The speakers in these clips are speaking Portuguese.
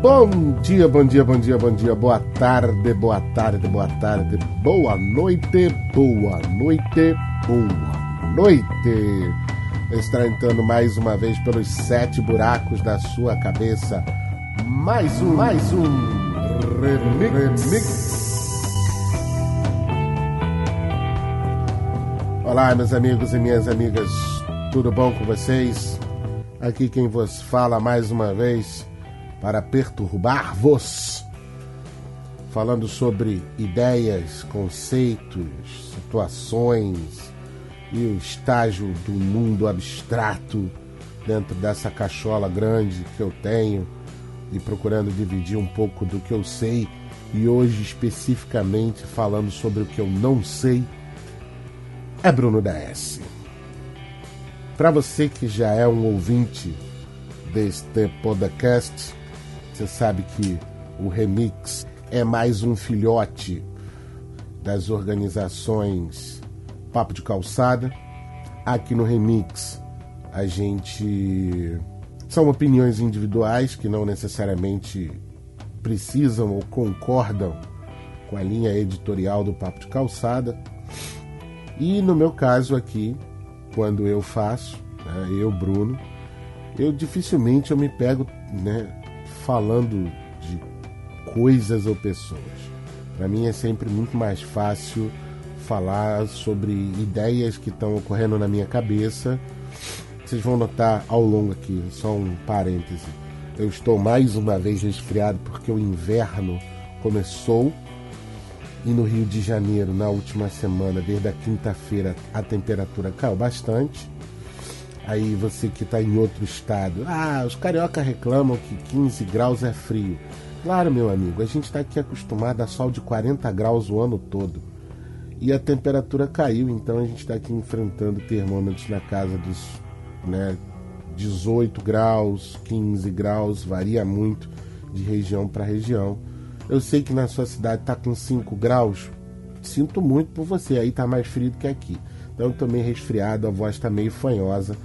Bom dia, bom dia, bom dia, bom dia, boa tarde, boa tarde, boa tarde, boa noite, boa noite, boa noite. Está entrando mais uma vez pelos sete buracos da sua cabeça. Mais um, mais um remix. remix. Olá, meus amigos e minhas amigas, tudo bom com vocês? Aqui quem vos fala mais uma vez para perturbar-vos, falando sobre ideias, conceitos, situações e o estágio do mundo abstrato dentro dessa cachola grande que eu tenho e procurando dividir um pouco do que eu sei e hoje especificamente falando sobre o que eu não sei é Bruno da S. Para você que já é um ouvinte deste podcast, você sabe que o Remix é mais um filhote das organizações Papo de Calçada. Aqui no Remix a gente. São opiniões individuais que não necessariamente precisam ou concordam com a linha editorial do Papo de Calçada. E no meu caso aqui, quando eu faço, né, eu, Bruno, eu dificilmente eu me pego né, falando de coisas ou pessoas. Para mim é sempre muito mais fácil falar sobre ideias que estão ocorrendo na minha cabeça. Vocês vão notar ao longo aqui, só um parêntese. Eu estou mais uma vez resfriado porque o inverno começou e no Rio de Janeiro, na última semana, desde a quinta-feira, a temperatura caiu bastante. Aí você que está em outro estado, ah, os carioca reclamam que 15 graus é frio. Claro, meu amigo, a gente está aqui acostumado a sol de 40 graus o ano todo. E a temperatura caiu, então a gente está aqui enfrentando termômetros na casa dos né, 18 graus, 15 graus, varia muito de região para região. Eu sei que na sua cidade está com 5 graus, sinto muito por você, aí está mais frio do que aqui. Então meio resfriado, a voz está meio fanhosa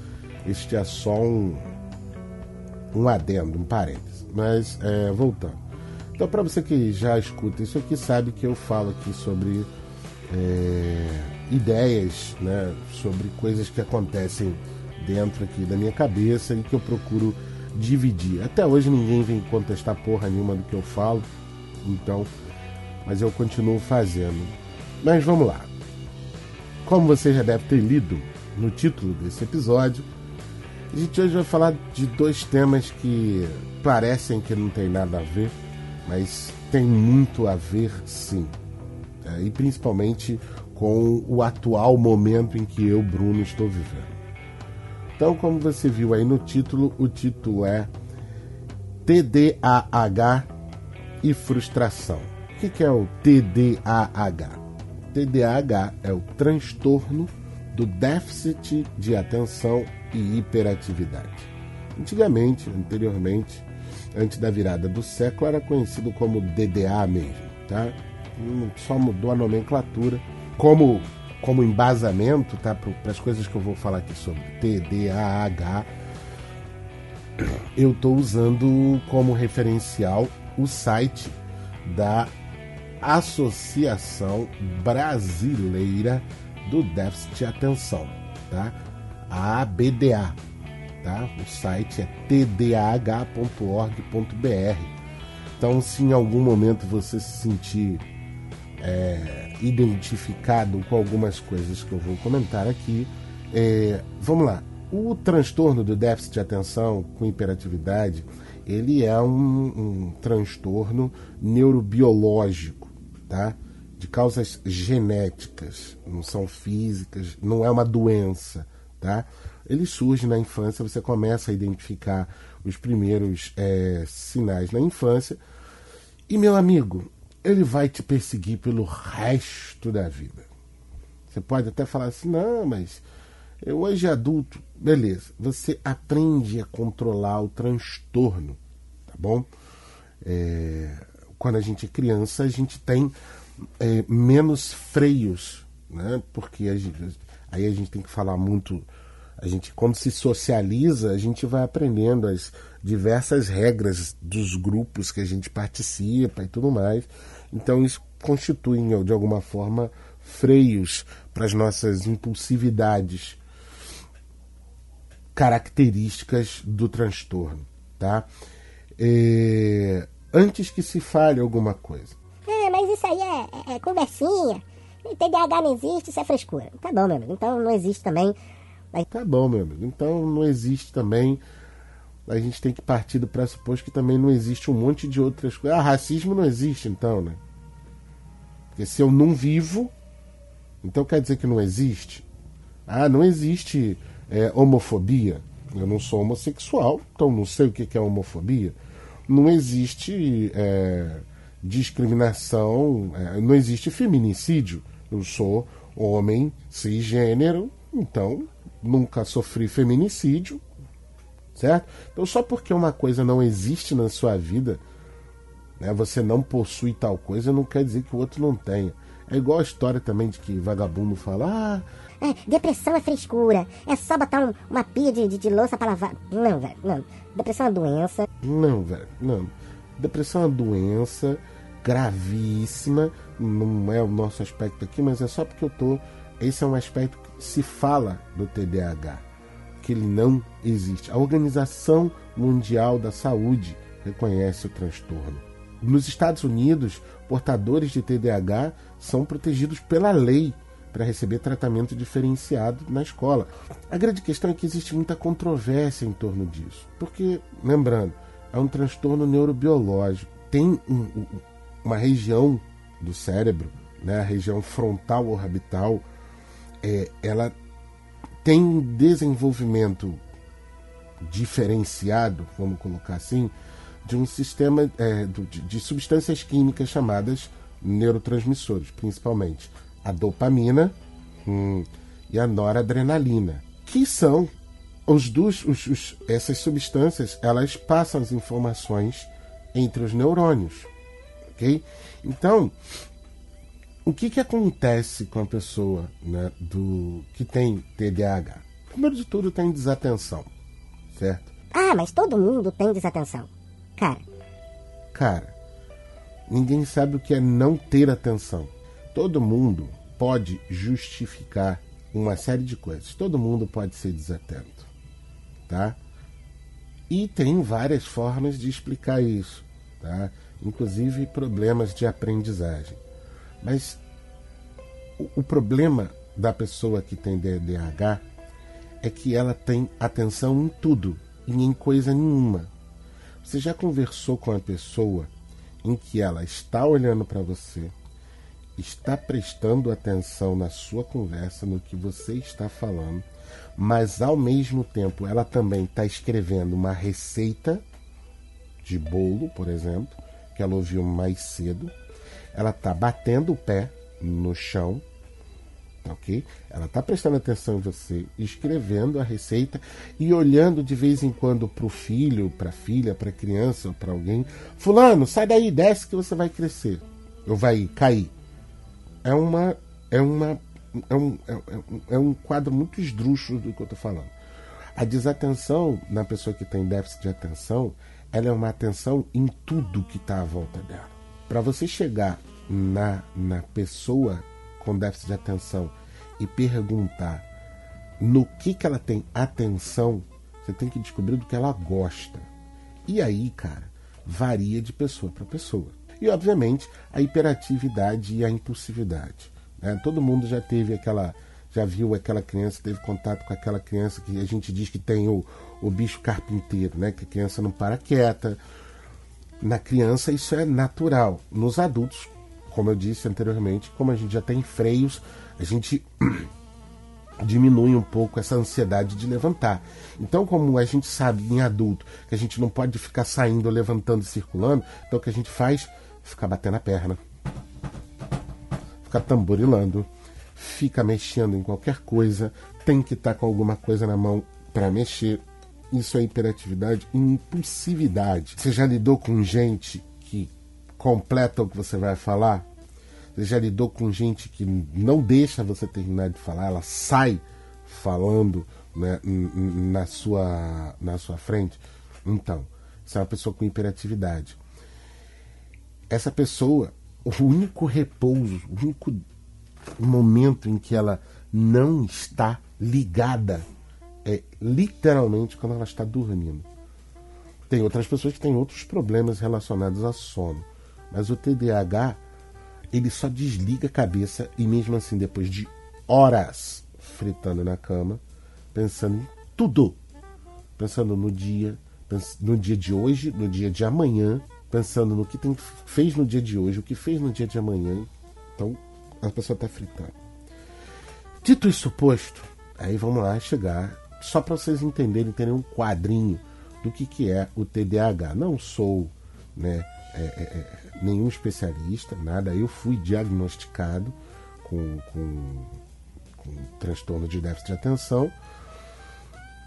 este é só um, um adendo, um parênteses. Mas, é, voltando. Então, para você que já escuta isso aqui, sabe que eu falo aqui sobre é, ideias, né, sobre coisas que acontecem dentro aqui da minha cabeça e que eu procuro dividir. Até hoje ninguém vem contestar porra nenhuma do que eu falo, então, mas eu continuo fazendo. Mas vamos lá. Como você já deve ter lido no título desse episódio, a gente hoje vai falar de dois temas que parecem que não tem nada a ver, mas tem muito a ver sim. É, e principalmente com o atual momento em que eu, Bruno, estou vivendo. Então, como você viu aí no título, o título é TDAH e frustração. O que, é o TDAH? TDAH é o transtorno do déficit de atenção e hiperatividade. Antigamente, anteriormente, antes da virada do século, era conhecido como DDA mesmo, tá? Só mudou a nomenclatura. Como, como embasamento, tá? Para as coisas que eu vou falar aqui sobre TDAH, eu estou usando como referencial o site da Associação Brasileira do Déficit de Atenção, tá? A ABDA. Tá? O site é tdah.org.br. Então, se em algum momento você se sentir é, identificado com algumas coisas que eu vou comentar aqui, é, vamos lá. O transtorno do déficit de atenção com hiperatividade, ele é um, um transtorno neurobiológico, tá? De causas genéticas, não são físicas, não é uma doença tá? Ele surge na infância, você começa a identificar os primeiros é, sinais na infância. E, meu amigo, ele vai te perseguir pelo resto da vida. Você pode até falar assim, não, mas eu hoje adulto. Beleza, você aprende a controlar o transtorno, tá bom? É, quando a gente é criança, a gente tem é, menos freios, né? Porque a gente, Aí a gente tem que falar muito A gente, quando se socializa, a gente vai aprendendo as diversas regras dos grupos que a gente participa e tudo mais. Então, isso constitui, de alguma forma, freios para as nossas impulsividades características do transtorno, tá? É, antes que se fale alguma coisa. É, mas isso aí é, é, é conversinha. TDAH não existe, isso é frescura. Tá bom, meu amigo. Então não existe também. Tá bom, meu amigo. Então não existe também. A gente tem que partir do pressuposto que também não existe um monte de outras coisas. Ah, racismo não existe, então, né? Porque se eu não vivo, então quer dizer que não existe? Ah, não existe é, homofobia. Eu não sou homossexual, então não sei o que é homofobia. Não existe é, discriminação, é, não existe feminicídio. Eu sou homem cisgênero, então nunca sofri feminicídio, certo? Então só porque uma coisa não existe na sua vida, né, você não possui tal coisa, não quer dizer que o outro não tenha. É igual a história também de que vagabundo fala, ah, é, depressão é frescura. É só botar um, uma pia de, de, de, louça para lavar. Não, velho, não. Depressão é uma doença. Não, velho, não. Depressão é uma doença gravíssima. Não é o nosso aspecto aqui, mas é só porque eu tô. Esse é um aspecto que se fala do TDAH, que ele não existe. A Organização Mundial da Saúde reconhece o transtorno. Nos Estados Unidos, portadores de TDAH são protegidos pela lei para receber tratamento diferenciado na escola. A grande questão é que existe muita controvérsia em torno disso, porque, lembrando, é um transtorno neurobiológico. Tem um, uma região do cérebro, né, a região frontal orbital, é, ela tem desenvolvimento diferenciado, vamos colocar assim, de um sistema é, de, de substâncias químicas chamadas neurotransmissores, principalmente a dopamina hum, e a noradrenalina, que são os dos, os, os, essas substâncias, elas passam as informações entre os neurônios, ok? Então, o que, que acontece com a pessoa né, do que tem TDAH? Primeiro de tudo, tem desatenção, certo? Ah, mas todo mundo tem desatenção, cara. Cara, ninguém sabe o que é não ter atenção. Todo mundo pode justificar uma série de coisas. Todo mundo pode ser desatento, tá? E tem várias formas de explicar isso, tá? Inclusive problemas de aprendizagem. Mas o, o problema da pessoa que tem DDH é que ela tem atenção em tudo e em coisa nenhuma. Você já conversou com a pessoa em que ela está olhando para você, está prestando atenção na sua conversa, no que você está falando, mas ao mesmo tempo ela também está escrevendo uma receita de bolo, por exemplo, que ela ouviu mais cedo. Ela está batendo o pé no chão, ok? Ela está prestando atenção em você, escrevendo a receita e olhando de vez em quando para o filho, para a filha, para a criança ou para alguém. Fulano, sai daí, desce que você vai crescer. Ou vai cair. É uma. É uma. É um, é, é um quadro muito esdrúxulo do que eu estou falando. A desatenção na pessoa que tem déficit de atenção, ela é uma atenção em tudo que está à volta dela. Para você chegar na, na pessoa com déficit de atenção e perguntar no que, que ela tem atenção, você tem que descobrir do que ela gosta. E aí, cara, varia de pessoa para pessoa. E, obviamente, a hiperatividade e a impulsividade. Né? Todo mundo já teve aquela. Já viu aquela criança, teve contato com aquela criança que a gente diz que tem o, o bicho carpinteiro, né? Que a criança não para quieta. Na criança isso é natural. Nos adultos, como eu disse anteriormente, como a gente já tem freios, a gente diminui um pouco essa ansiedade de levantar. Então, como a gente sabe em adulto que a gente não pode ficar saindo, levantando e circulando, então o que a gente faz? Ficar batendo a perna, ficar tamborilando, fica mexendo em qualquer coisa, tem que estar tá com alguma coisa na mão para mexer. Isso é hiperatividade e impulsividade. Você já lidou com gente que completa o que você vai falar? Você já lidou com gente que não deixa você terminar de falar, ela sai falando né, na, sua, na sua frente. Então, você é uma pessoa com hiperatividade. Essa pessoa, o único repouso, o único momento em que ela não está ligada é literalmente quando ela está dormindo. Tem outras pessoas que têm outros problemas relacionados a sono, mas o TDAH ele só desliga a cabeça e mesmo assim depois de horas fritando na cama, pensando em tudo, pensando no dia, no dia de hoje, no dia de amanhã, pensando no que tem, fez no dia de hoje, o que fez no dia de amanhã. Então a pessoa está fritando. Dito isso posto, aí vamos lá chegar só para vocês entenderem, terem um quadrinho do que, que é o TDAH. Não sou né, é, é, é, nenhum especialista, nada. Eu fui diagnosticado com, com, com transtorno de déficit de atenção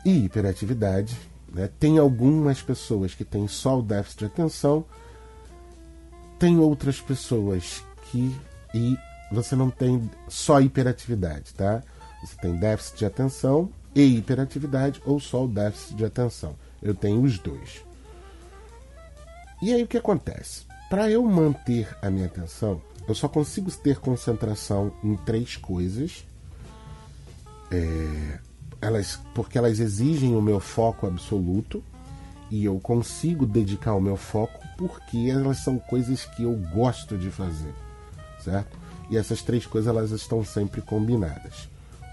e hiperatividade. Né? Tem algumas pessoas que têm só o déficit de atenção, tem outras pessoas que e você não tem só hiperatividade, tá? Você tem déficit de atenção e hiperatividade ou só o déficit de atenção. Eu tenho os dois. E aí o que acontece? Para eu manter a minha atenção, eu só consigo ter concentração em três coisas. É, elas, porque elas exigem o meu foco absoluto e eu consigo dedicar o meu foco porque elas são coisas que eu gosto de fazer, certo? E essas três coisas elas estão sempre combinadas,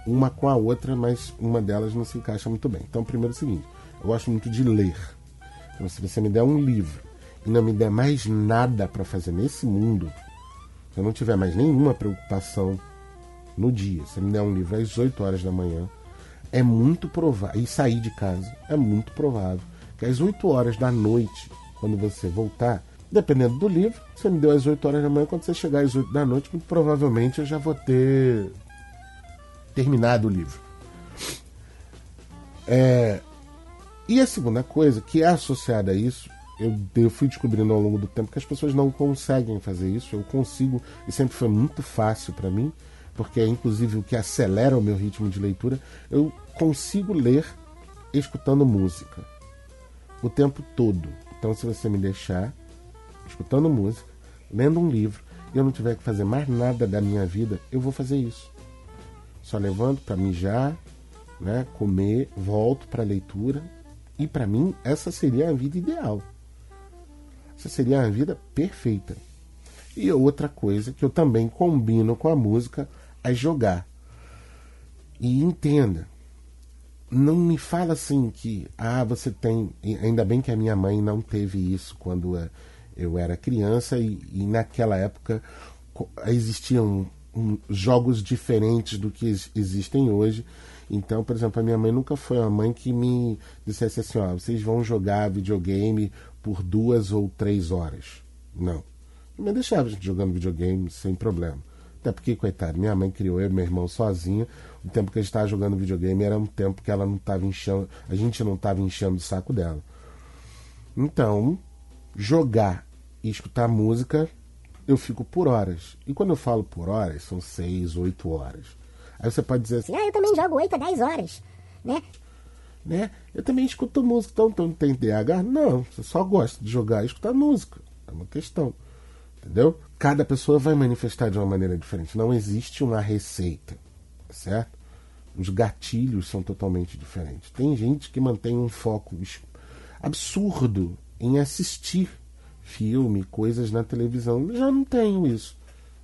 uma com a outra, mas uma delas não se encaixa muito bem. Então, primeiro é o seguinte: eu gosto muito de ler. Então, se você me der um livro e não me der mais nada para fazer nesse mundo, se eu não tiver mais nenhuma preocupação no dia, se me der um livro às 8 horas da manhã, é muito provável, e sair de casa, é muito provável que às 8 horas da noite, quando você voltar, dependendo do livro, você me deu às 8 horas da manhã, quando você chegar às 8 da noite, muito provavelmente eu já vou ter terminado o livro. É, e a segunda coisa, que é associada a isso, eu, eu fui descobrindo ao longo do tempo que as pessoas não conseguem fazer isso. Eu consigo, e sempre foi muito fácil para mim, porque é inclusive o que acelera o meu ritmo de leitura. Eu consigo ler escutando música o tempo todo. Então, se você me deixar escutando música, lendo um livro, e eu não tiver que fazer mais nada da minha vida, eu vou fazer isso. Só levanto para mijar, né, comer, volto para a leitura e para mim, essa seria a vida ideal. Essa seria a vida perfeita. E outra coisa que eu também combino com a música é jogar. E entenda, não me fala assim que, ah, você tem. Ainda bem que a minha mãe não teve isso quando eh, eu era criança e, e naquela época existiam um, jogos diferentes do que existem hoje então, por exemplo, a minha mãe nunca foi uma mãe que me dissesse assim: ó, vocês vão jogar videogame por duas ou três horas. Não. Me deixava jogando videogame sem problema. Até porque, coitado, minha mãe criou eu e meu irmão sozinha. O tempo que a gente estava jogando videogame era um tempo que ela não estava enchendo. A gente não estava enchendo o saco dela. Então, jogar e escutar música, eu fico por horas. E quando eu falo por horas, são seis, oito horas. Aí você pode dizer assim, ah, eu também jogo 8 a 10 horas, né? Né? Eu também escuto música, então, então tem DH? Não, você só gosta de jogar e escutar música. É uma questão. Entendeu? Cada pessoa vai manifestar de uma maneira diferente. Não existe uma receita, certo? Os gatilhos são totalmente diferentes. Tem gente que mantém um foco absurdo em assistir filme, coisas na televisão. Eu já não tenho isso.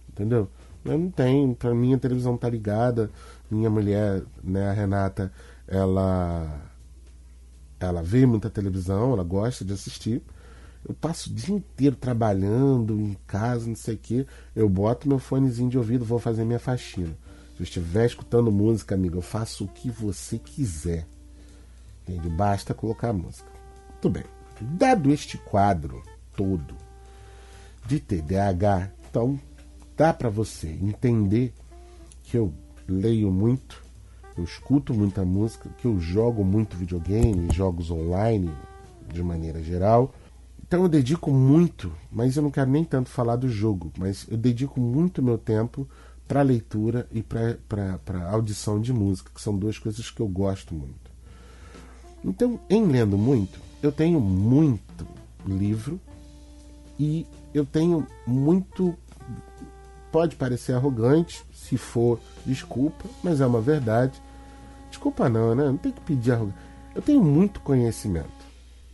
Entendeu? Eu não tenho. Para mim a televisão tá ligada. Minha mulher, né, a Renata, ela ela vê muita televisão, ela gosta de assistir. Eu passo o dia inteiro trabalhando em casa, não sei o quê. Eu boto meu fonezinho de ouvido, vou fazer minha faxina. Se eu estiver escutando música, amigo, eu faço o que você quiser. Entende? Basta colocar a música. Muito bem. Dado este quadro todo de TDAH, então dá para você entender que eu leio muito, eu escuto muita música, que eu jogo muito videogame, jogos online de maneira geral. Então eu dedico muito, mas eu não quero nem tanto falar do jogo, mas eu dedico muito meu tempo para leitura e para audição de música, que são duas coisas que eu gosto muito. Então, em lendo muito, eu tenho muito livro e eu tenho muito. Pode parecer arrogante, se for, desculpa, mas é uma verdade. Desculpa não, né? Não tem que pedir arrogância. Eu tenho muito conhecimento.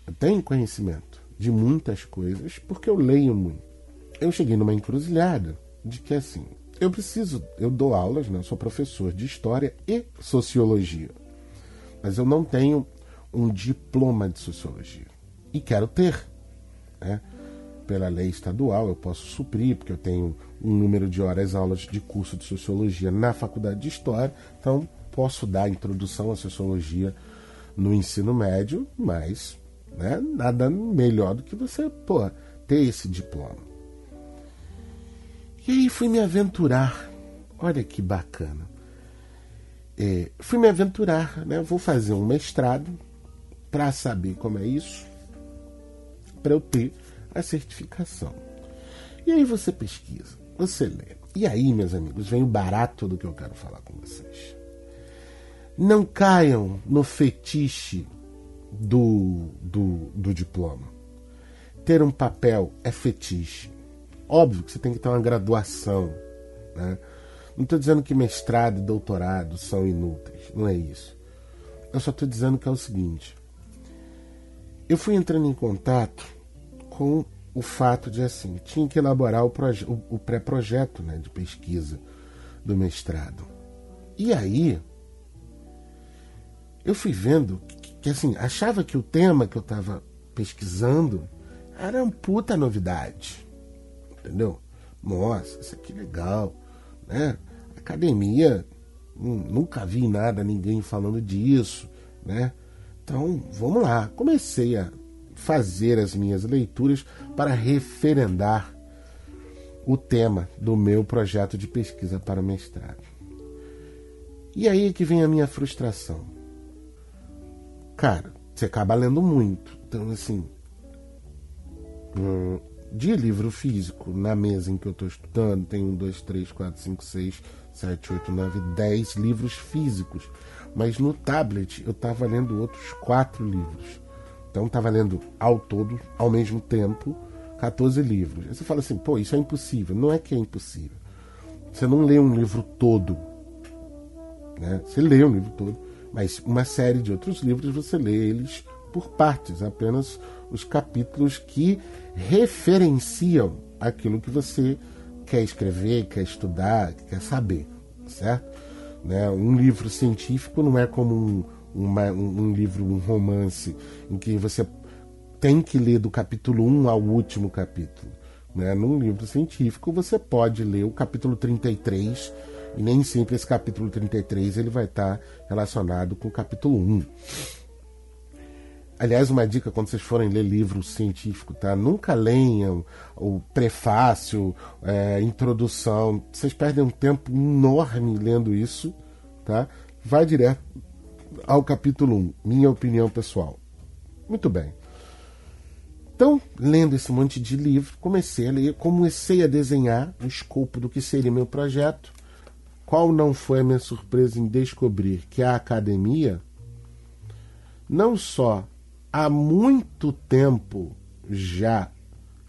Eu tenho conhecimento de muitas coisas porque eu leio muito. Eu cheguei numa encruzilhada de que assim, eu preciso, eu dou aulas, né? sou professor de história e sociologia. Mas eu não tenho um diploma de sociologia. E quero ter. Né? Pela lei estadual, eu posso suprir, porque eu tenho um número de horas aulas de curso de sociologia na faculdade de história, então posso dar introdução à sociologia no ensino médio, mas né, nada melhor do que você pô, ter esse diploma. E aí fui me aventurar. Olha que bacana. É, fui me aventurar, né? Vou fazer um mestrado para saber como é isso, para eu ter a certificação. E aí você pesquisa, você lê. E aí, meus amigos, vem o barato do que eu quero falar com vocês. Não caiam no fetiche do, do, do diploma. Ter um papel é fetiche. Óbvio que você tem que ter uma graduação. Né? Não estou dizendo que mestrado e doutorado são inúteis. Não é isso. Eu só estou dizendo que é o seguinte. Eu fui entrando em contato com o fato de assim, tinha que elaborar o, o, pré-projeto né, de pesquisa do mestrado. E aí eu fui vendo que, que assim, achava que o tema que eu estava pesquisando era uma puta novidade entendeu? Nossa, isso aqui é legal, né? Academia, hum, nunca vi nada, ninguém falando disso, né? Então, vamos lá. Comecei a fazer as minhas leituras para referendar o tema do meu projeto de pesquisa para mestrado. E aí é que vem a minha frustração. Cara, você acaba lendo muito. Então, assim, hum, de livro físico na mesa em que eu estou estudando, tem um, dois, três, quatro, cinco, seis, sete, oito, nove, dez livros físicos. Mas no tablet eu estava lendo outros quatro livros. Então estava lendo ao todo, ao mesmo tempo, 14 livros. Aí você fala assim, pô, isso é impossível. Não é que é impossível. Você não lê um livro todo. Né? Você lê um livro todo, mas uma série de outros livros você lê eles por partes, apenas os capítulos que referenciam aquilo que você quer escrever, quer estudar, quer saber, certo? Né? Um livro científico não é como um, uma, um livro, um romance, em que você tem que ler do capítulo 1 ao último capítulo. Né? Num livro científico, você pode ler o capítulo 33, e nem sempre esse capítulo 33 ele vai estar relacionado com o capítulo 1. Aliás, uma dica quando vocês forem ler livro científico, tá? Nunca leiam o prefácio, é, introdução. Vocês perdem um tempo enorme lendo isso, tá? Vai direto ao capítulo 1, minha opinião pessoal. Muito bem. Então, lendo esse monte de livro, comecei a ler, comecei a desenhar o escopo do que seria meu projeto. Qual não foi a minha surpresa em descobrir que a academia não só há muito tempo já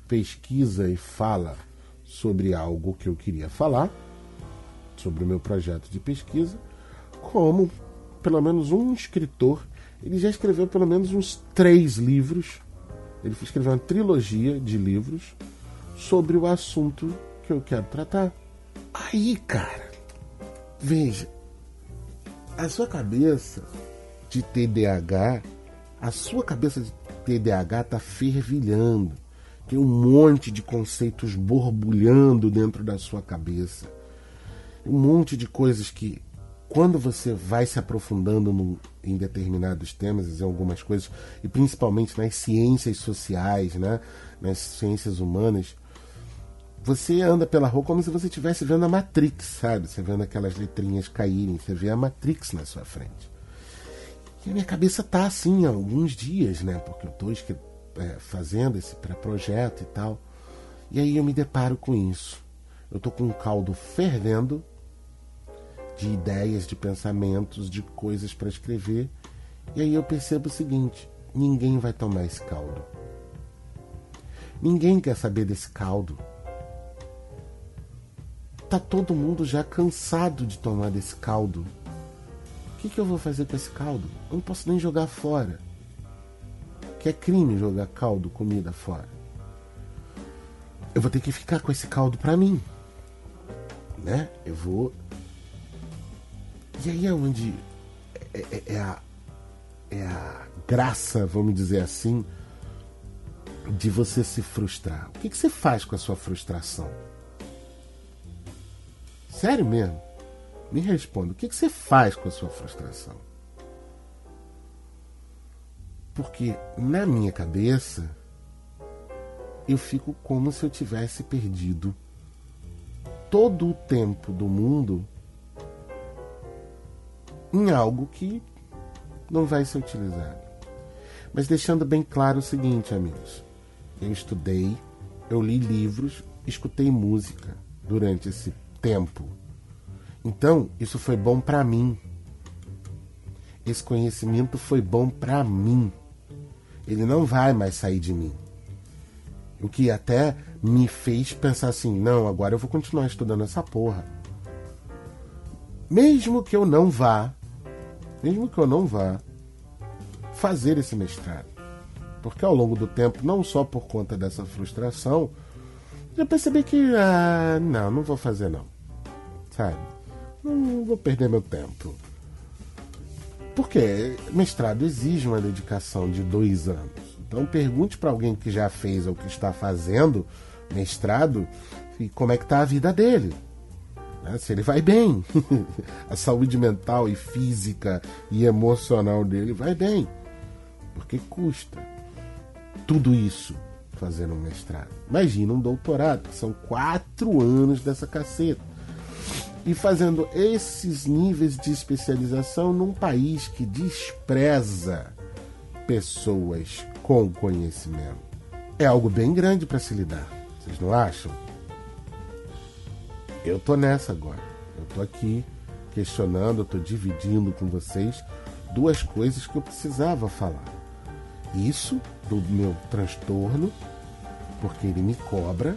pesquisa e fala sobre algo que eu queria falar, sobre o meu projeto de pesquisa, como pelo menos um escritor, ele já escreveu pelo menos uns três livros, ele escreveu uma trilogia de livros sobre o assunto que eu quero tratar. Aí, cara, veja, a sua cabeça de TDAH a sua cabeça de TDAH está fervilhando. Tem um monte de conceitos borbulhando dentro da sua cabeça. Um monte de coisas que, quando você vai se aprofundando no, em determinados temas, em algumas coisas, e principalmente nas ciências sociais, né, nas ciências humanas, você anda pela rua como se você estivesse vendo a Matrix, sabe? Você vendo aquelas letrinhas caírem, você vê a Matrix na sua frente. E a minha cabeça tá assim há alguns dias, né? Porque eu estou é, fazendo esse pré-projeto e tal. E aí eu me deparo com isso. Eu tô com um caldo fervendo de ideias, de pensamentos, de coisas para escrever. E aí eu percebo o seguinte: ninguém vai tomar esse caldo. Ninguém quer saber desse caldo. Tá todo mundo já cansado de tomar desse caldo. O que, que eu vou fazer com esse caldo? Eu não posso nem jogar fora. Que é crime jogar caldo, comida fora. Eu vou ter que ficar com esse caldo para mim. Né? Eu vou. E aí é onde é, é, é a, é a graça, vamos dizer assim, de você se frustrar. O que, que você faz com a sua frustração? Sério mesmo? Me responda. O que, que você faz com a sua frustração? Porque na minha cabeça eu fico como se eu tivesse perdido todo o tempo do mundo em algo que não vai ser utilizado. Mas deixando bem claro o seguinte, amigos: eu estudei, eu li livros, escutei música durante esse tempo. Então, isso foi bom para mim. Esse conhecimento foi bom para mim. Ele não vai mais sair de mim. O que até me fez pensar assim: não, agora eu vou continuar estudando essa porra. Mesmo que eu não vá, mesmo que eu não vá fazer esse mestrado. Porque ao longo do tempo, não só por conta dessa frustração, já percebi que, ah, não, não vou fazer não. Sabe? Não vou perder meu tempo. Porque mestrado exige uma dedicação de dois anos. Então pergunte para alguém que já fez ou que está fazendo mestrado e como é que está a vida dele. Né? Se ele vai bem. a saúde mental e física e emocional dele vai bem. Porque custa tudo isso fazendo um mestrado. Imagina um doutorado, que são quatro anos dessa caceta. E fazendo esses níveis de especialização num país que despreza pessoas com conhecimento. É algo bem grande para se lidar. Vocês não acham? Eu tô nessa agora. Eu tô aqui questionando, eu tô dividindo com vocês duas coisas que eu precisava falar isso do meu transtorno, porque ele me cobra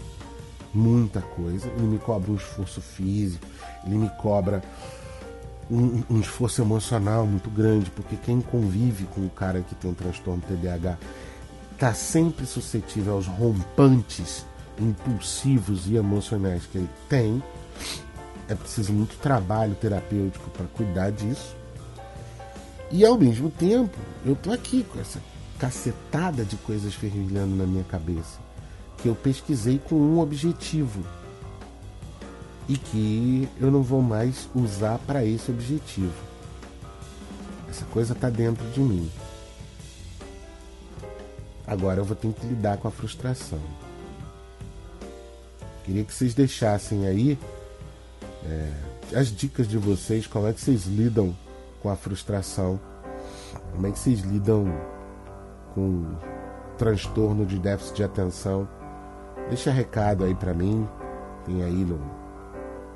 muita coisa, ele me cobra um esforço físico, ele me cobra um, um, esforço emocional muito grande, porque quem convive com o cara que tem um transtorno TDAH está sempre suscetível aos rompantes impulsivos e emocionais que ele tem. É preciso muito trabalho terapêutico para cuidar disso. E ao mesmo tempo, eu tô aqui com essa cacetada de coisas fervilhando na minha cabeça que eu pesquisei com um objetivo e que eu não vou mais usar para esse objetivo. Essa coisa está dentro de mim. Agora eu vou ter que lidar com a frustração. Queria que vocês deixassem aí é, as dicas de vocês, como é que vocês lidam com a frustração, como é que vocês lidam com transtorno de déficit de atenção, deixa recado aí para mim. Tem aí no,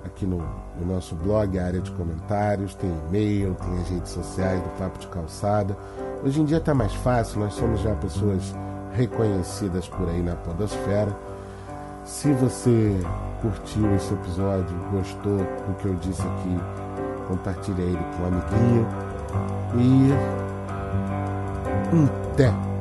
aqui no, no, nosso blog a área de comentários, tem e-mail, tem as redes sociais do Papo de Calçada. Hoje em dia está mais fácil, nós somos já pessoas reconhecidas por aí na podosfera. Se você curtiu esse episódio, gostou do que eu disse aqui, compartilhe ele com um amiguinho. E até